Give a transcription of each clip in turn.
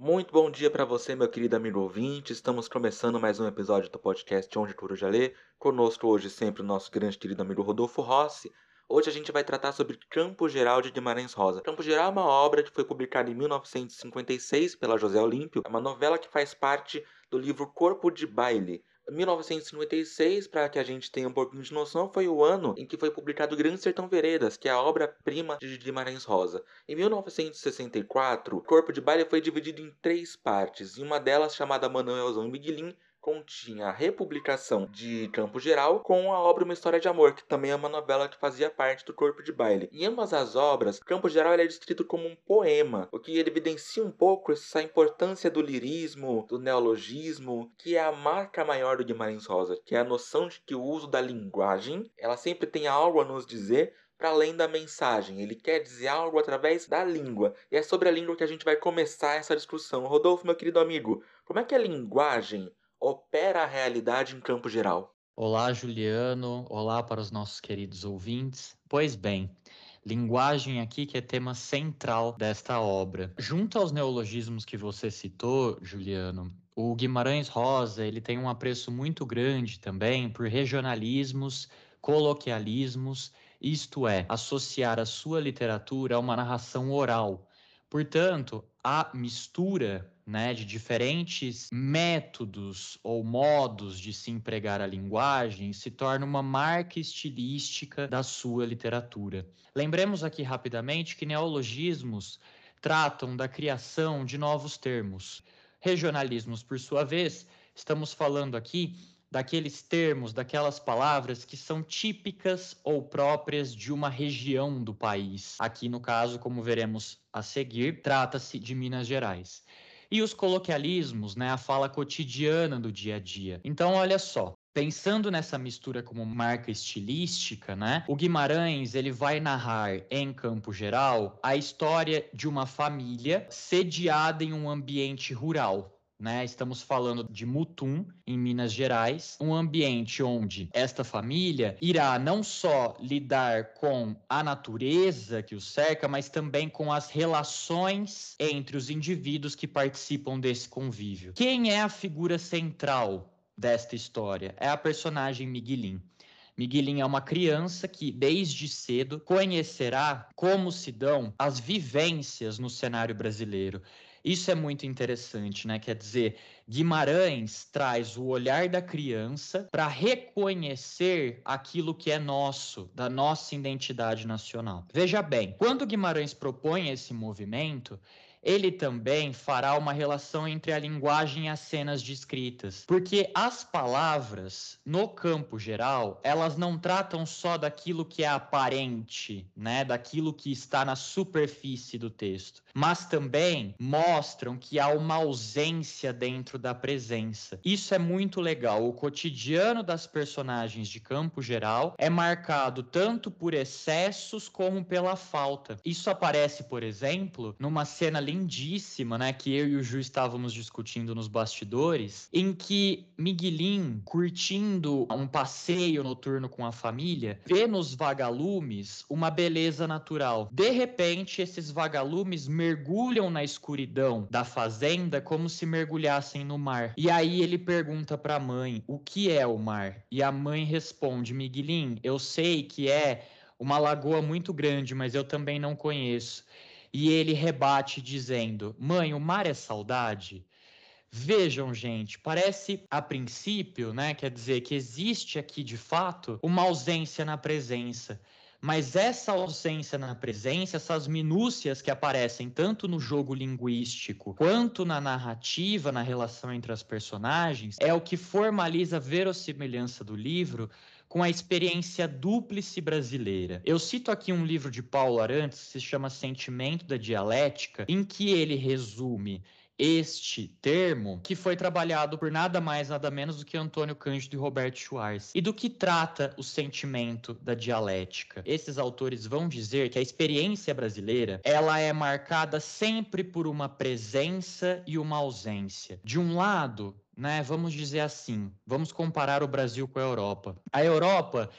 Muito bom dia para você, meu querido amigo ouvinte. Estamos começando mais um episódio do podcast Onde Coruja Lê. Conosco hoje sempre o nosso grande querido amigo Rodolfo Rossi. Hoje a gente vai tratar sobre Campo Geral de Guimarães Rosa. Campo Geral é uma obra que foi publicada em 1956 pela José Olímpio. É uma novela que faz parte do livro Corpo de Baile, 1956, para que a gente tenha um pouquinho de noção, foi o ano em que foi publicado Grande Sertão Veredas, que é a obra-prima de Guimarães Rosa. Em 1964, Corpo de Baile foi dividido em três partes, e uma delas, chamada Manuelzão e Miguelin, continha a republicação de Campo Geral com a obra Uma História de Amor, que também é uma novela que fazia parte do corpo de baile. Em ambas as obras, Campo Geral é descrito como um poema, o que evidencia um pouco essa importância do lirismo, do neologismo, que é a marca maior do Guimarães Rosa, que é a noção de que o uso da linguagem, ela sempre tem algo a nos dizer, para além da mensagem. Ele quer dizer algo através da língua. E é sobre a língua que a gente vai começar essa discussão. Rodolfo, meu querido amigo, como é que a linguagem opera a realidade em campo geral? Olá, Juliano. Olá para os nossos queridos ouvintes. Pois bem, linguagem aqui que é tema central desta obra. Junto aos neologismos que você citou, Juliano, o Guimarães Rosa, ele tem um apreço muito grande também por regionalismos, coloquialismos, isto é, associar a sua literatura a uma narração oral. Portanto, a mistura né, de diferentes métodos ou modos de se empregar a linguagem se torna uma marca estilística da sua literatura. Lembremos aqui rapidamente que neologismos tratam da criação de novos termos. Regionalismos, por sua vez, estamos falando aqui daqueles termos, daquelas palavras que são típicas ou próprias de uma região do país. Aqui, no caso, como veremos a seguir, trata-se de Minas Gerais e os coloquialismos, né, a fala cotidiana do dia a dia. Então, olha só, Pensando nessa mistura como marca estilística, né? O Guimarães ele vai narrar em campo geral a história de uma família sediada em um ambiente rural, né? Estamos falando de Mutum, em Minas Gerais, um ambiente onde esta família irá não só lidar com a natureza que o cerca, mas também com as relações entre os indivíduos que participam desse convívio. Quem é a figura central desta história? É a personagem Miguelin. Miguelin é uma criança que, desde cedo, conhecerá como se dão as vivências no cenário brasileiro. Isso é muito interessante, né? Quer dizer, Guimarães traz o olhar da criança para reconhecer aquilo que é nosso, da nossa identidade nacional. Veja bem, quando Guimarães propõe esse movimento, ele também fará uma relação entre a linguagem e as cenas descritas, porque as palavras, no campo geral, elas não tratam só daquilo que é aparente, né, daquilo que está na superfície do texto, mas também mostram que há uma ausência dentro da presença. Isso é muito legal. O cotidiano das personagens de campo geral é marcado tanto por excessos como pela falta. Isso aparece, por exemplo, numa cena lindíssima, né, que eu e o Ju estávamos discutindo nos bastidores, em que Miguelin, curtindo um passeio noturno com a família, vê nos vagalumes uma beleza natural. De repente, esses vagalumes mergulham na escuridão da fazenda como se mergulhassem no mar. E aí ele pergunta para a mãe: "O que é o mar?" E a mãe responde: "Miguelin, eu sei que é uma lagoa muito grande, mas eu também não conheço. E ele rebate dizendo: Mãe, o mar é saudade? Vejam, gente, parece a princípio, né? Quer dizer que existe aqui de fato uma ausência na presença. Mas essa ausência na presença, essas minúcias que aparecem tanto no jogo linguístico quanto na narrativa, na relação entre as personagens, é o que formaliza a verossimilhança do livro com a experiência dúplice brasileira. Eu cito aqui um livro de Paulo Arantes que se chama Sentimento da Dialética, em que ele resume este termo, que foi trabalhado por nada mais, nada menos do que Antônio Cândido e Roberto Schwartz. E do que trata o sentimento da dialética? Esses autores vão dizer que a experiência brasileira, ela é marcada sempre por uma presença e uma ausência. De um lado, né, vamos dizer assim, vamos comparar o Brasil com a Europa. A Europa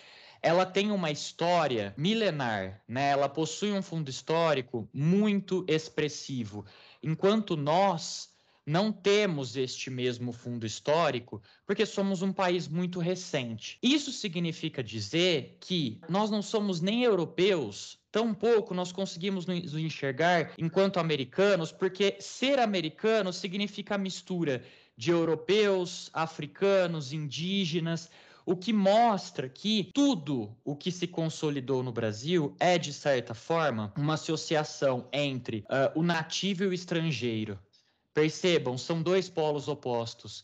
ela tem uma história milenar, né? Ela possui um fundo histórico muito expressivo enquanto nós não temos este mesmo fundo histórico porque somos um país muito recente. Isso significa dizer que nós não somos nem europeus, tampouco nós conseguimos nos enxergar enquanto americanos, porque ser americano significa a mistura de europeus, africanos, indígenas, o que mostra que tudo o que se consolidou no Brasil é, de certa forma, uma associação entre uh, o nativo e o estrangeiro. Percebam, são dois polos opostos.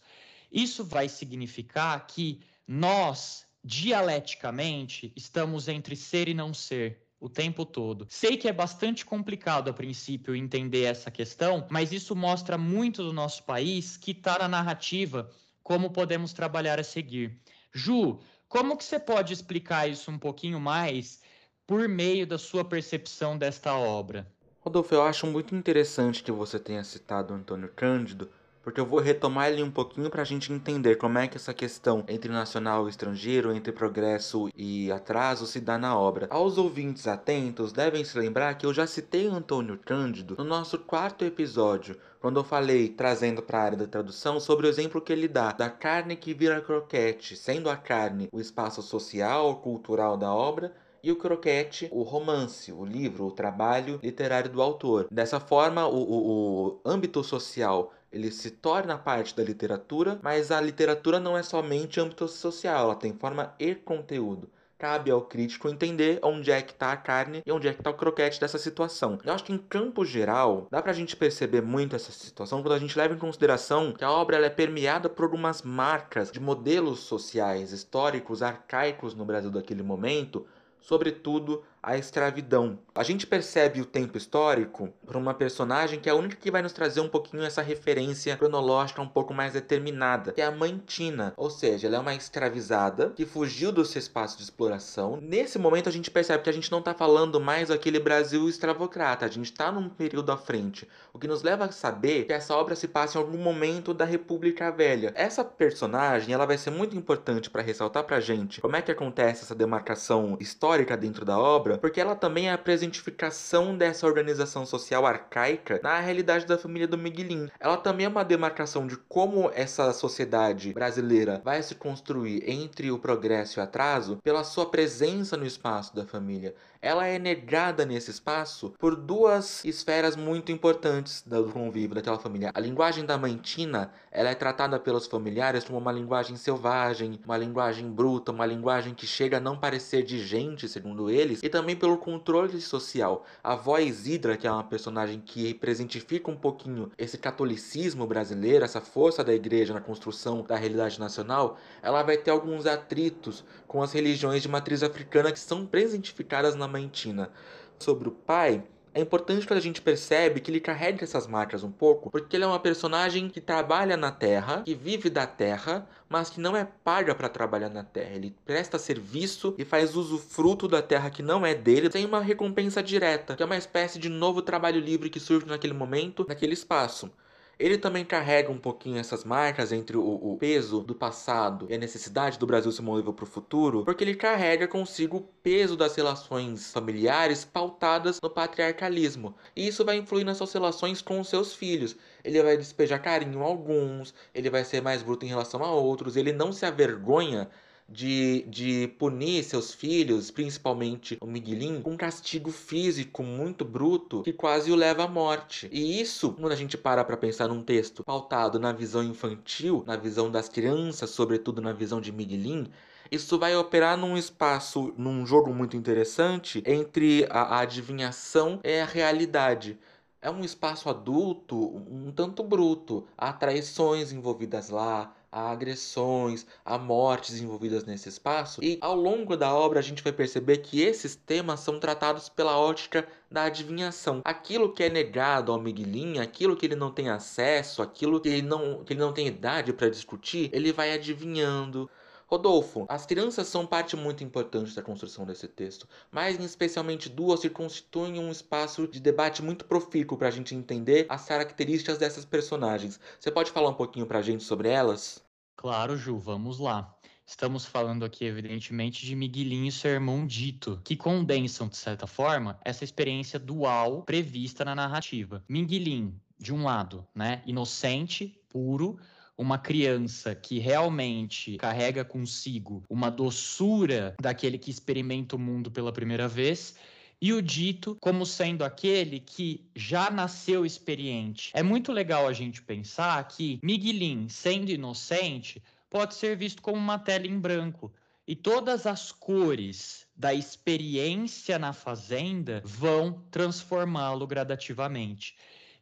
Isso vai significar que nós, dialeticamente, estamos entre ser e não ser o tempo todo. Sei que é bastante complicado a princípio entender essa questão, mas isso mostra muito do nosso país que está na narrativa como podemos trabalhar a seguir. Ju, como que você pode explicar isso um pouquinho mais por meio da sua percepção desta obra? Rodolfo, eu acho muito interessante que você tenha citado Antônio Cândido, porque eu vou retomar ele um pouquinho para a gente entender como é que essa questão entre nacional e estrangeiro, entre progresso e atraso, se dá na obra. Aos ouvintes atentos, devem se lembrar que eu já citei Antônio Cândido no nosso quarto episódio, quando eu falei, trazendo para a área da tradução, sobre o exemplo que ele dá da carne que vira croquete, sendo a carne o espaço social, cultural da obra, e o croquete, o romance, o livro, o trabalho literário do autor. Dessa forma, o, o, o âmbito social ele se torna parte da literatura, mas a literatura não é somente âmbito social, ela tem forma e conteúdo. Cabe ao crítico entender onde é que está a carne e onde é que está o croquete dessa situação. Eu acho que em campo geral, dá pra gente perceber muito essa situação quando a gente leva em consideração que a obra é permeada por algumas marcas de modelos sociais, históricos, arcaicos no Brasil daquele momento, sobretudo a escravidão. A gente percebe o tempo histórico por uma personagem que é a única que vai nos trazer um pouquinho essa referência cronológica um pouco mais determinada, que é a mãe Tina, ou seja, ela é uma escravizada que fugiu do seu espaço de exploração. Nesse momento a gente percebe que a gente não está falando mais daquele Brasil escravocrata, a gente está num período à frente, o que nos leva a saber que essa obra se passa em algum momento da República Velha. Essa personagem, ela vai ser muito importante para ressaltar pra gente como é que acontece essa demarcação histórica dentro da obra, porque ela também é a presentificação dessa organização social arcaica na realidade da família do Miguelin. Ela também é uma demarcação de como essa sociedade brasileira vai se construir entre o progresso e o atraso pela sua presença no espaço da família ela é negada nesse espaço por duas esferas muito importantes do convívio daquela família. A linguagem da mãe Tina, ela é tratada pelos familiares como uma linguagem selvagem, uma linguagem bruta, uma linguagem que chega a não parecer de gente, segundo eles, e também pelo controle social. A avó Isidra, que é uma personagem que presentifica um pouquinho esse catolicismo brasileiro, essa força da igreja na construção da realidade nacional, ela vai ter alguns atritos com as religiões de matriz africana que são presentificadas na Tina. Sobre o pai, é importante que a gente percebe que ele carrega essas marcas um pouco, porque ele é uma personagem que trabalha na Terra, que vive da Terra, mas que não é paga para trabalhar na Terra. Ele presta serviço e faz uso fruto da Terra que não é dele, sem uma recompensa direta, que é uma espécie de novo trabalho livre que surge naquele momento, naquele espaço. Ele também carrega um pouquinho essas marcas entre o, o peso do passado e a necessidade do Brasil se mover para o futuro, porque ele carrega consigo o peso das relações familiares pautadas no patriarcalismo. E isso vai influir nas suas relações com os seus filhos. Ele vai despejar carinho a alguns, ele vai ser mais bruto em relação a outros, ele não se avergonha de, de punir seus filhos, principalmente o Miguelin, com um castigo físico muito bruto que quase o leva à morte. E isso, quando a gente para para pensar num texto pautado na visão infantil, na visão das crianças, sobretudo na visão de Miguelin, isso vai operar num espaço, num jogo muito interessante entre a, a adivinhação e a realidade é um espaço adulto um tanto bruto. Há traições envolvidas lá, há agressões, há mortes envolvidas nesse espaço. E ao longo da obra a gente vai perceber que esses temas são tratados pela ótica da adivinhação. Aquilo que é negado ao Miguelinho, aquilo que ele não tem acesso, aquilo que ele não, que ele não tem idade para discutir, ele vai adivinhando. Rodolfo, as crianças são parte muito importante da construção desse texto, mas especialmente duas que constituem um espaço de debate muito profícuo para a gente entender as características dessas personagens. Você pode falar um pouquinho para a gente sobre elas? Claro, Ju, vamos lá. Estamos falando aqui, evidentemente, de Miguelinho e seu irmão Dito, que condensam, de certa forma, essa experiência dual prevista na narrativa. Miguelin de um lado, né, inocente, puro, uma criança que realmente carrega consigo uma doçura daquele que experimenta o mundo pela primeira vez, e o dito como sendo aquele que já nasceu experiente. É muito legal a gente pensar que Miguelin, sendo inocente, pode ser visto como uma tela em branco. E todas as cores da experiência na fazenda vão transformá-lo gradativamente.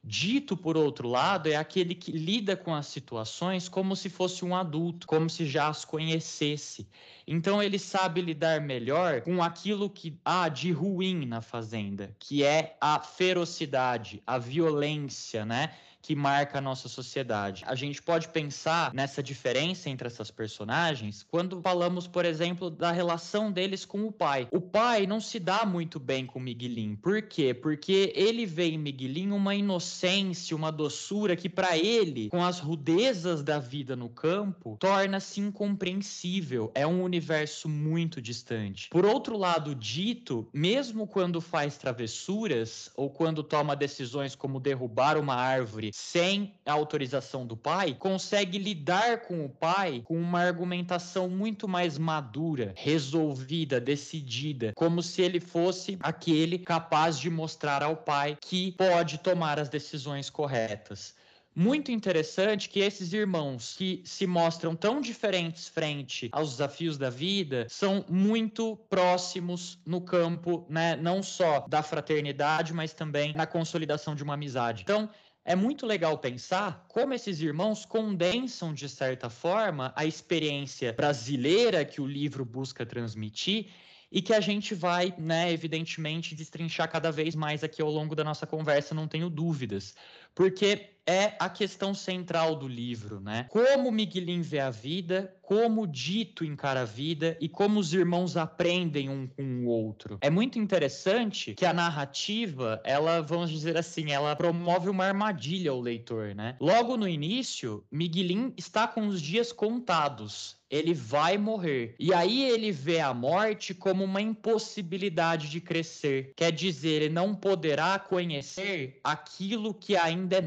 Dito, por outro lado, é aquele que lida com as situações como se fosse um adulto, como se já as conhecesse. Então ele sabe lidar melhor com aquilo que há de ruim na fazenda, que é a ferocidade, a violência, né? Que marca a nossa sociedade. A gente pode pensar nessa diferença entre essas personagens quando falamos, por exemplo, da relação deles com o pai. O pai não se dá muito bem com Miguelin. Por quê? Porque ele vê em Miguelin uma inocência, uma doçura que para ele, com as rudezas da vida no campo, torna-se incompreensível. É um universo muito distante. Por outro lado, Dito, mesmo quando faz travessuras ou quando toma decisões como derrubar uma árvore sem a autorização do pai, consegue lidar com o pai com uma argumentação muito mais madura, resolvida, decidida, como se ele fosse aquele capaz de mostrar ao pai que pode tomar as decisões corretas muito interessante que esses irmãos que se mostram tão diferentes frente aos desafios da vida são muito próximos no campo, né, não só da fraternidade, mas também na consolidação de uma amizade. Então, é muito legal pensar como esses irmãos condensam, de certa forma, a experiência brasileira que o livro busca transmitir e que a gente vai, né, evidentemente, destrinchar cada vez mais aqui ao longo da nossa conversa, não tenho dúvidas. Porque é a questão central do livro, né? Como Miguelin vê a vida, como Dito encara a vida e como os irmãos aprendem um com o outro. É muito interessante que a narrativa, ela, vamos dizer assim, ela promove uma armadilha ao leitor, né? Logo no início, Miguelin está com os dias contados ele vai morrer. E aí ele vê a morte como uma impossibilidade de crescer. Quer dizer, ele não poderá conhecer aquilo que ainda é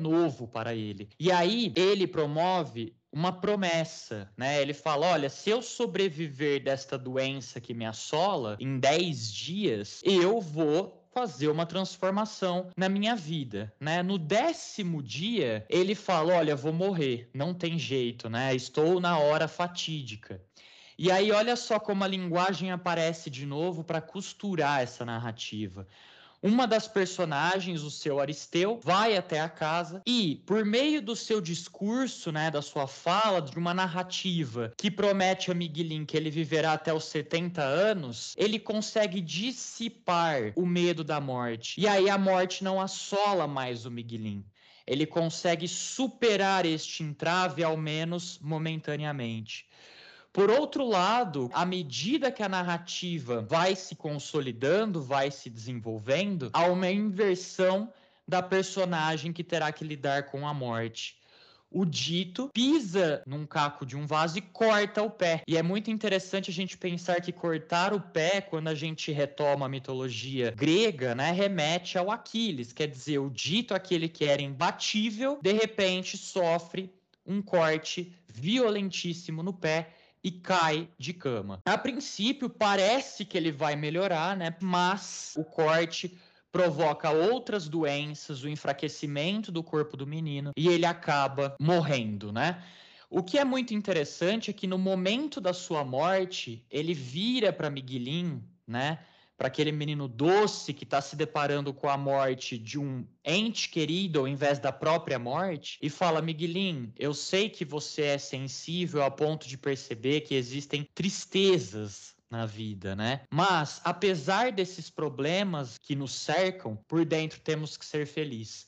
novo para ele. E aí ele promove uma promessa, né? Ele fala: olha, se eu sobreviver desta doença que me assola em 10 dias, eu vou fazer uma transformação na minha vida, né? No décimo dia, ele fala: olha, vou morrer, não tem jeito, né? Estou na hora fatídica. E aí, olha só como a linguagem aparece de novo para costurar essa narrativa. Uma das personagens, o seu Aristeu, vai até a casa e, por meio do seu discurso, né, da sua fala, de uma narrativa que promete a Miguelin que ele viverá até os 70 anos, ele consegue dissipar o medo da morte. E aí a morte não assola mais o Miguelin ele consegue superar este entrave, ao menos momentaneamente. Por outro lado, à medida que a narrativa vai se consolidando, vai se desenvolvendo, há uma inversão da personagem que terá que lidar com a morte o dito pisa num caco de um vaso e corta o pé. E é muito interessante a gente pensar que cortar o pé, quando a gente retoma a mitologia grega, né, remete ao Aquiles, quer dizer, o dito, aquele que era imbatível, de repente sofre um corte violentíssimo no pé e cai de cama. A princípio parece que ele vai melhorar, né? Mas o corte provoca outras doenças, o enfraquecimento do corpo do menino e ele acaba morrendo, né? O que é muito interessante é que no momento da sua morte, ele vira para Miguelin, né? Para aquele menino doce que está se deparando com a morte de um ente querido ao invés da própria morte e fala: Miguelin, eu sei que você é sensível a ponto de perceber que existem tristezas na vida, né? Mas apesar desses problemas que nos cercam, por dentro temos que ser felizes.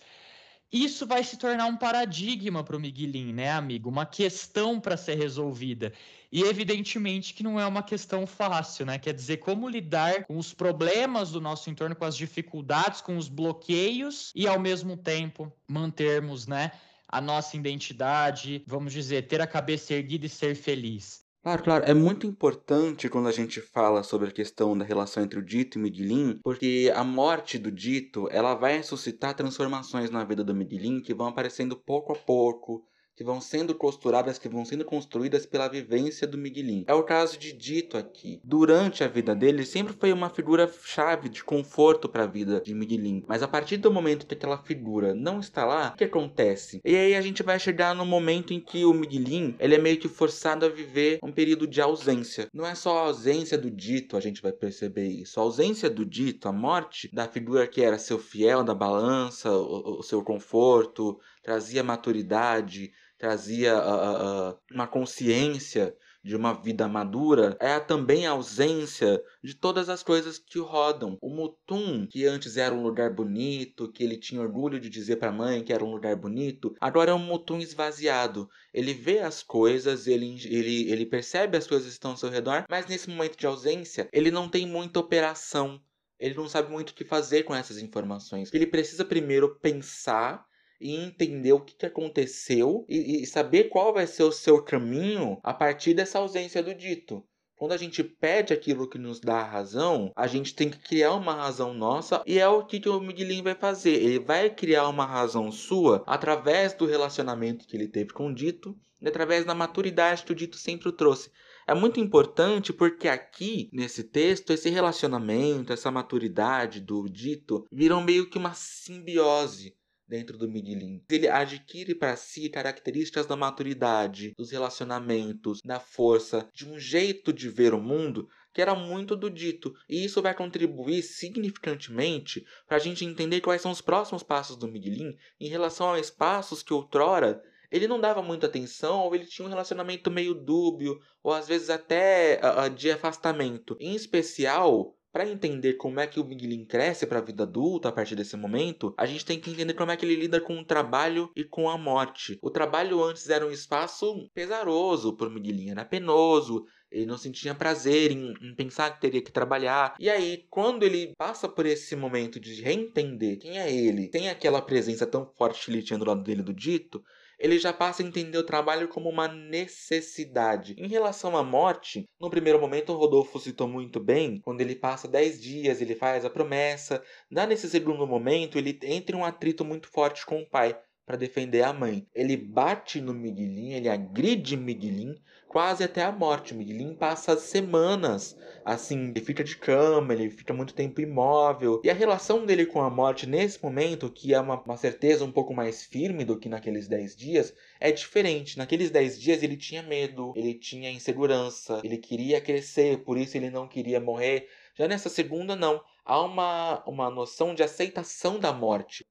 Isso vai se tornar um paradigma para o Miguelin, né, amigo? Uma questão para ser resolvida. E evidentemente que não é uma questão fácil, né? Quer dizer, como lidar com os problemas do nosso entorno, com as dificuldades, com os bloqueios e ao mesmo tempo mantermos, né, a nossa identidade, vamos dizer, ter a cabeça erguida e ser feliz. Claro, claro. É muito importante quando a gente fala sobre a questão da relação entre o Dito e o Miguelin, porque a morte do Dito, ela vai suscitar transformações na vida do Miguelin que vão aparecendo pouco a pouco, que vão sendo costuradas, que vão sendo construídas pela vivência do Miguelin. É o caso de Dito aqui. Durante a vida dele, sempre foi uma figura chave de conforto para a vida de Miguelin. Mas a partir do momento que aquela figura não está lá, o que acontece? E aí a gente vai chegar no momento em que o Miguelin, ele é meio que forçado a viver um período de ausência. Não é só a ausência do Dito, a gente vai perceber isso. A ausência do Dito, a morte da figura que era seu fiel da balança, o, o seu conforto, trazia maturidade, trazia uh, uh, uma consciência de uma vida madura é também a ausência de todas as coisas que rodam. O Mutum, que antes era um lugar bonito, que ele tinha orgulho de dizer para a mãe que era um lugar bonito, agora é um Mutum esvaziado. Ele vê as coisas, ele, ele, ele percebe as coisas que estão ao seu redor, mas nesse momento de ausência, ele não tem muita operação. Ele não sabe muito o que fazer com essas informações. Ele precisa primeiro pensar e entender o que, que aconteceu e, e saber qual vai ser o seu caminho a partir dessa ausência do dito. Quando a gente pede aquilo que nos dá a razão, a gente tem que criar uma razão nossa e é o que, o Miguelinho vai fazer. Ele vai criar uma razão sua através do relacionamento que ele teve com o Dito e através da maturidade que o Dito sempre o trouxe. É muito importante porque aqui, nesse texto, esse relacionamento, essa maturidade do Dito viram meio que uma simbiose dentro do Miguelin. Ele adquire para si características da maturidade, dos relacionamentos, da força, de um jeito de ver o mundo que era muito do dito. E isso vai contribuir significantemente para a gente entender quais são os próximos passos do Miguelin em relação a espaços que outrora ele não dava muita atenção ou ele tinha um relacionamento meio dúbio ou às vezes até uh, de afastamento. Em especial, para entender como é que o Miguelin cresce para a vida adulta a partir desse momento, a gente tem que entender como é que ele lida com o trabalho e com a morte. O trabalho antes era um espaço pesaroso para o Miguelin, era penoso, ele não sentia prazer em, em, pensar que teria que trabalhar. E aí, quando ele passa por esse momento de reentender quem é ele, tem aquela presença tão forte tinha do lado dele do dito, ele já passa a entender o trabalho como uma necessidade. Em relação à morte, no primeiro momento o Rodolfo citou muito bem, quando ele passa 10 dias, ele faz a promessa, dá nesse segundo momento, ele entra em um atrito muito forte com o pai para defender a mãe. Ele bate no Miguelin, ele agride Miguelin, quase até a morte. O Miguelin passa semanas assim, ele fica de cama, ele fica muito tempo imóvel. E a relação dele com a morte nesse momento, que é uma, uma certeza um pouco mais firme do que naqueles 10 dias, é diferente. Naqueles 10 dias ele tinha medo, ele tinha insegurança, ele queria crescer, por isso ele não queria morrer. Já nessa segunda, não. Há uma, uma noção de aceitação da morte.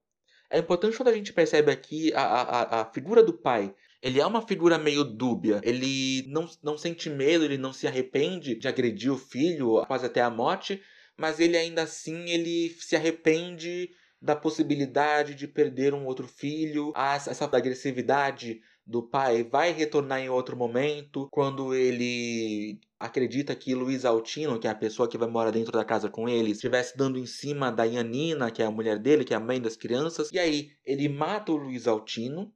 É importante quando a gente percebe aqui a, a, a figura do pai ele é uma figura meio dúbia. Ele não, não sente medo, ele não se arrepende de agredir o filho quase até a morte, mas ele ainda assim ele se arrepende da possibilidade de perder um outro filho. Essa agressividade do pai vai retornar em outro momento, quando ele acredita que Luiz Altino, que é a pessoa que vai morar dentro da casa com ele, estivesse dando em cima da Ianina, que é a mulher dele, que é a mãe das crianças. E aí, ele mata o Luiz Altino,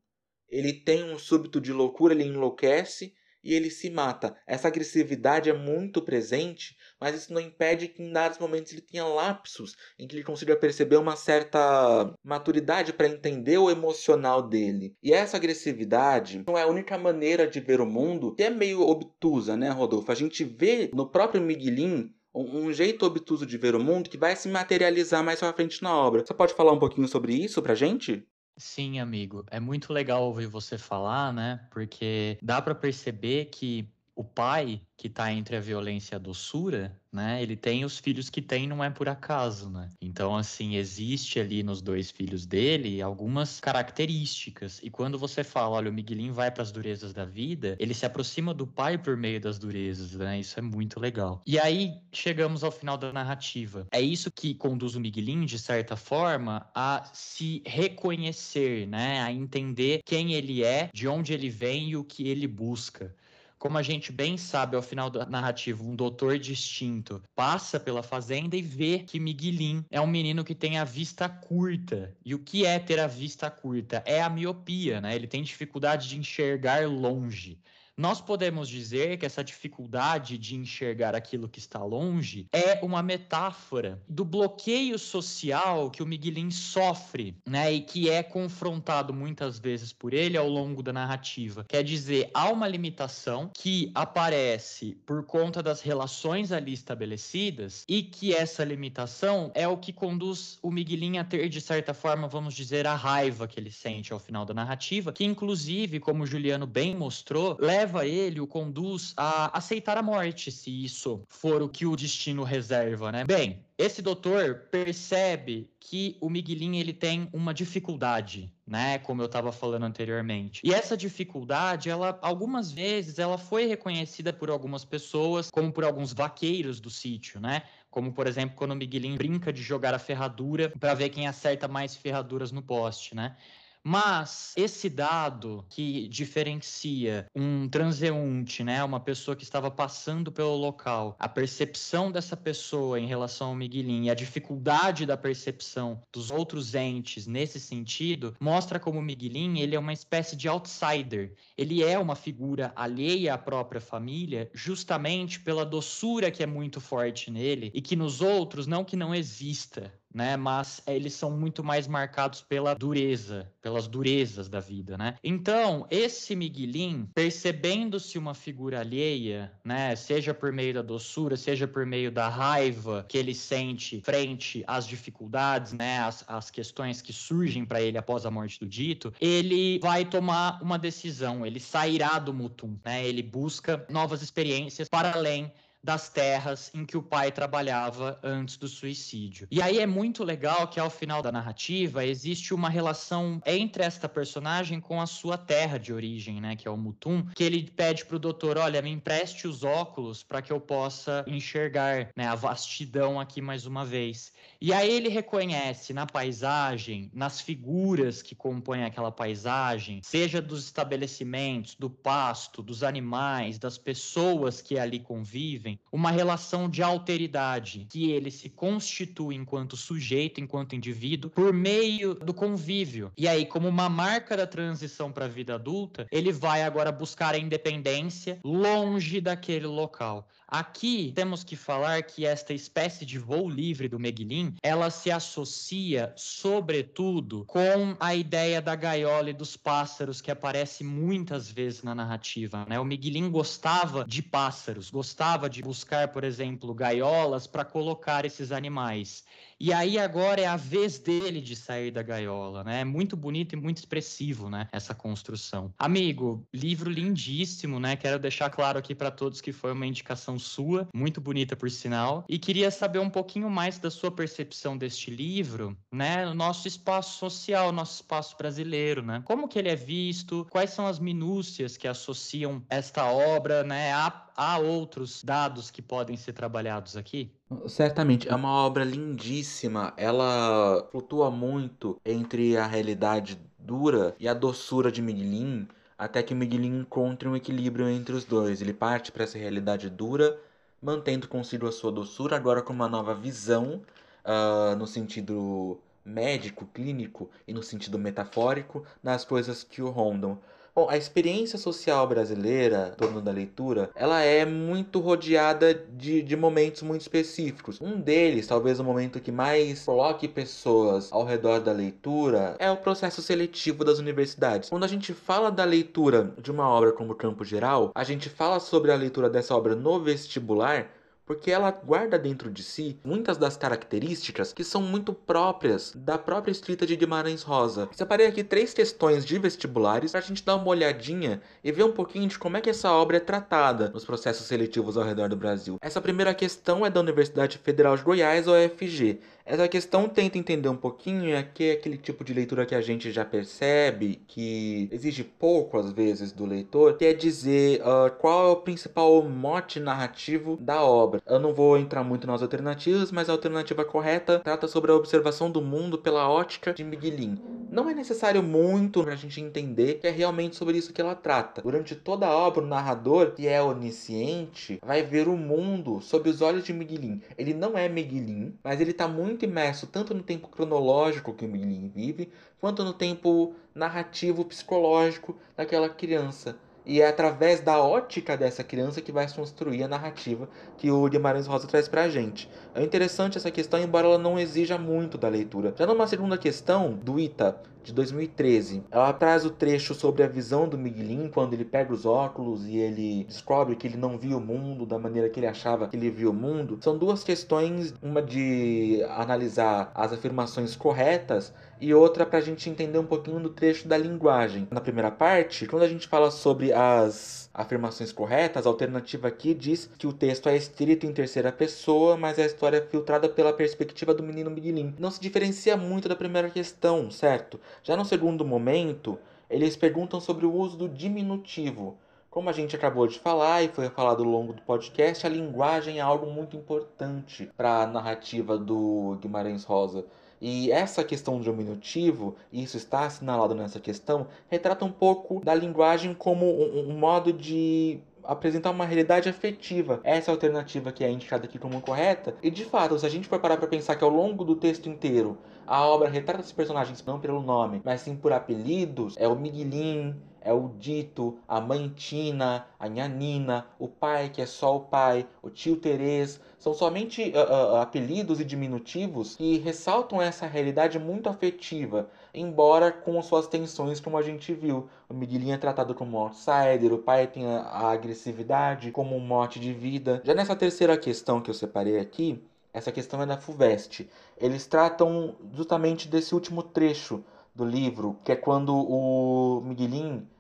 ele tem um súbito de loucura, ele enlouquece e ele se mata. Essa agressividade é muito presente, mas isso não impede que em dados momentos ele tenha lapsos em que ele consiga perceber uma certa maturidade para entender o emocional dele. E essa agressividade não é a única maneira de ver o mundo, que é meio obtusa, né, Rodolfo? A gente vê no próprio Miguelin um, jeito obtuso de ver o mundo que vai se materializar mais pra frente na obra. Você pode falar um pouquinho sobre isso pra gente? Sim, amigo. É muito legal ouvir você falar, né? Porque dá para perceber que o pai que está entre a violência e a doçura, né? Ele tem os filhos que tem, não é por acaso, né? Então, assim, existe ali nos dois filhos dele algumas características. E quando você fala, olha, o Miguelinho vai para as durezas da vida, ele se aproxima do pai por meio das durezas, né? Isso é muito legal. E aí chegamos ao final da narrativa. É isso que conduz o Miguelinho, de certa forma, a se reconhecer, né? A entender quem ele é, de onde ele vem e o que ele busca como a gente bem sabe ao final da narrativa, um doutor distinto passa pela fazenda e vê que Miguelin é um menino que tem a vista curta. E o que é ter a vista curta? É a miopia, né? Ele tem dificuldade de enxergar longe. Nós podemos dizer que essa dificuldade de enxergar aquilo que está longe é uma metáfora do bloqueio social que o Miguelin sofre, né, e que é confrontado muitas vezes por ele ao longo da narrativa. Quer dizer, há uma limitação que aparece por conta das relações ali estabelecidas e que essa limitação é o que conduz o Miguelin a ter, de certa forma, vamos dizer, a raiva que ele sente ao final da narrativa, que inclusive, como o Juliano bem mostrou, leva leva ele, o conduz a aceitar a morte, se isso for o que o destino reserva, né? Bem, esse doutor percebe que o Miguelin ele tem uma dificuldade, né, como eu estava falando anteriormente. E essa dificuldade, ela algumas vezes ela foi reconhecida por algumas pessoas, como por alguns vaqueiros do sítio, né? Como por exemplo, quando o Miguelin brinca de jogar a ferradura para ver quem acerta mais ferraduras no poste, né? Mas esse dado que diferencia um transeunte, né, uma pessoa que estava passando pelo local, a percepção dessa pessoa em relação ao Miguelin e a dificuldade da percepção dos outros entes nesse sentido, mostra como o Miguelin ele é uma espécie de outsider. Ele é uma figura alheia à própria família, justamente pela doçura que é muito forte nele e que nos outros não que não exista, né? Mas eles são muito mais marcados pela dureza, pelas durezas da vida, né? Então, esse Miguelin, percebendo-se uma figura alheia, né? Seja por meio da doçura, seja por meio da raiva que ele sente frente às dificuldades, né? As, as questões que surgem para ele após a morte do dito, ele vai tomar uma decisão, ele sairá do mutum, né? Ele busca novas experiências para além das terras em que o pai trabalhava antes do suicídio. E aí é muito legal que ao final da narrativa existe uma relação entre esta personagem com a sua terra de origem, né, que é o Mutum, que ele pede pro doutor, olha, me empreste os óculos para que eu possa enxergar, né, a vastidão aqui mais uma vez. E aí ele reconhece na paisagem, nas figuras que compõem aquela paisagem, seja dos estabelecimentos, do pasto, dos animais, das pessoas que ali convivem, uma relação de alteridade, que ele se constitui enquanto sujeito, enquanto indivíduo, por meio do convívio. E aí, como uma marca da transição para a vida adulta, ele vai agora buscar a independência longe daquele local. Aqui temos que falar que esta espécie de voo livre do Meguilin, ela se associa sobretudo com a ideia da gaiola e dos pássaros que aparece muitas vezes na narrativa, né? O Meguilin gostava de pássaros, gostava de buscar, por exemplo, gaiolas para colocar esses animais. E aí agora é a vez dele de sair da gaiola, né? É muito bonito e muito expressivo, né? Essa construção. Amigo, livro lindíssimo, né? Quero deixar claro aqui para todos que foi uma indicação sua, muito bonita por sinal. E queria saber um pouquinho mais da sua percepção deste livro, né? No nosso espaço social, nosso espaço brasileiro, né? Como que ele é visto? Quais são as minúcias que associam esta obra, né? A, há outros dados que podem ser trabalhados aqui? Certamente, é uma obra lindíssima. Ela flutua muito entre a realidade dura e a doçura de Miguelin, até que Miguelin encontre um equilíbrio entre os dois. Ele parte para essa realidade dura, mantendo consigo a sua doçura, agora com uma nova visão, uh, no sentido médico, clínico e no sentido metafórico, das coisas que o rondam. Bom, a experiência social brasileira, em torno da leitura, ela é muito rodeada de, de momentos muito específicos. Um deles, talvez o momento que mais coloque pessoas ao redor da leitura, é o processo seletivo das universidades. Quando a gente fala da leitura de uma obra como Campo Geral, a gente fala sobre a leitura dessa obra no vestibular porque ela guarda dentro de si muitas das características que são muito próprias da própria escrita de Guimarães Rosa. Separei aqui três questões de vestibulares para a gente dar uma olhadinha e ver um pouquinho de como é que essa obra é tratada nos processos seletivos ao redor do Brasil. Essa primeira questão é da Universidade Federal de Goiás, UFG. Essa questão tenta entender um pouquinho é que é aquele tipo de leitura que a gente já percebe que exige pouco às vezes do leitor, que é dizer uh, qual é o principal mote narrativo da obra. Eu não vou entrar muito nas alternativas, mas a alternativa correta trata sobre a observação do mundo pela ótica de Miguelin. Não é necessário muito para a gente entender que é realmente sobre isso que ela trata. Durante toda a obra, o narrador, que é onisciente, vai ver o mundo sob os olhos de Miguelin. Ele não é Miguelin, mas ele está muito muito imerso tanto no tempo cronológico que o Miguelin vive, quanto no tempo narrativo psicológico daquela criança. e é através da ótica dessa criança que vai se construir a narrativa que o Guimarães Rosa traz pra gente. É interessante essa questão, embora ela não exija muito da leitura. Já numa segunda questão, do Ita, de 2013. Ela traz o trecho sobre a visão do Miguelin quando ele pega os óculos e ele descobre que ele não viu o mundo da maneira que ele achava que ele viu o mundo. São duas questões, uma de analisar as afirmações corretas e outra para a gente entender um pouquinho do trecho da linguagem. Na primeira parte, quando a gente fala sobre as afirmações corretas, a alternativa aqui diz que o texto é escrito em terceira pessoa, mas a história é filtrada pela perspectiva do menino Miguelin. Não se diferencia muito da primeira questão, certo? Já no segundo momento, eles perguntam sobre o uso do diminutivo. Como a gente acabou de falar e foi falado ao longo do podcast, a linguagem é algo muito importante para a narrativa do Guimarães Rosa. E essa questão do diminutivo, e isso está assinalado nessa questão, retrata um pouco da linguagem como um, um modo de apresentar uma realidade afetiva. Essa é alternativa que é indicada aqui como correta. E de fato, se a gente for parar para pensar que ao longo do texto inteiro a obra retrata esses personagens não pelo nome, mas sim por apelidos, é o Miguelin, é o Dito, a mãe Tina, a Nhanina, o pai que é só o pai, o tio Terês, são somente uh, uh, apelidos e diminutivos que ressaltam essa realidade muito afetiva, embora com suas tensões como a gente viu. O Miguelinho é tratado como um outsider, o pai tem a, a agressividade como um mote de vida. Já nessa terceira questão que eu separei aqui, essa questão é da FUVEST. Eles tratam justamente desse último trecho do livro, que é quando o Miguelin eh,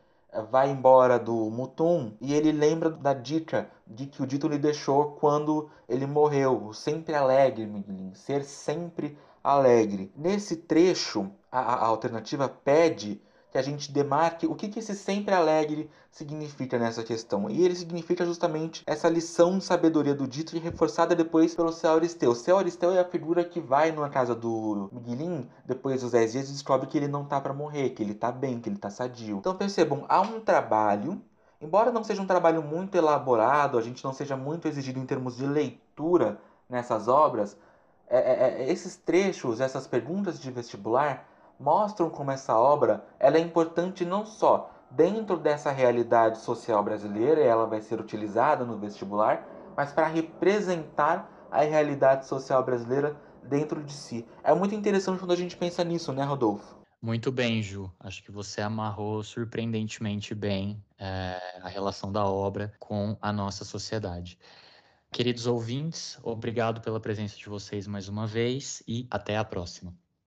vai embora do Mutum e ele lembra da dica de que o dito lhe deixou quando ele morreu, sempre alegre, Miguelin, ser sempre alegre. Nesse trecho, a, a alternativa pede que a gente demarque o que, que esse sempre alegre significa nessa questão. E ele significa justamente essa lição de sabedoria do dito e reforçada depois pelo Céu Aristeu. Céu Aristeu é a figura que vai na casa do Miguelin depois dos 10 dias e descobre que ele não tá para morrer, que ele tá bem, que ele tá sadio. Então percebam, há um trabalho Embora não seja um trabalho muito elaborado, a gente não seja muito exigido em termos de leitura nessas obras, é, é, é esses trechos, essas perguntas de vestibular, mostram como essa obra ela é importante não só dentro dessa realidade social brasileira, e ela vai ser utilizada no vestibular, mas para representar a realidade social brasileira dentro de si. É muito interessante quando a gente pensa nisso, né, Rodolfo? Muito bem, Ju. Acho que você amarrou surpreendentemente bem é, a relação da obra com a nossa sociedade. Queridos ouvintes, obrigado pela presença de vocês mais uma vez e até a próxima.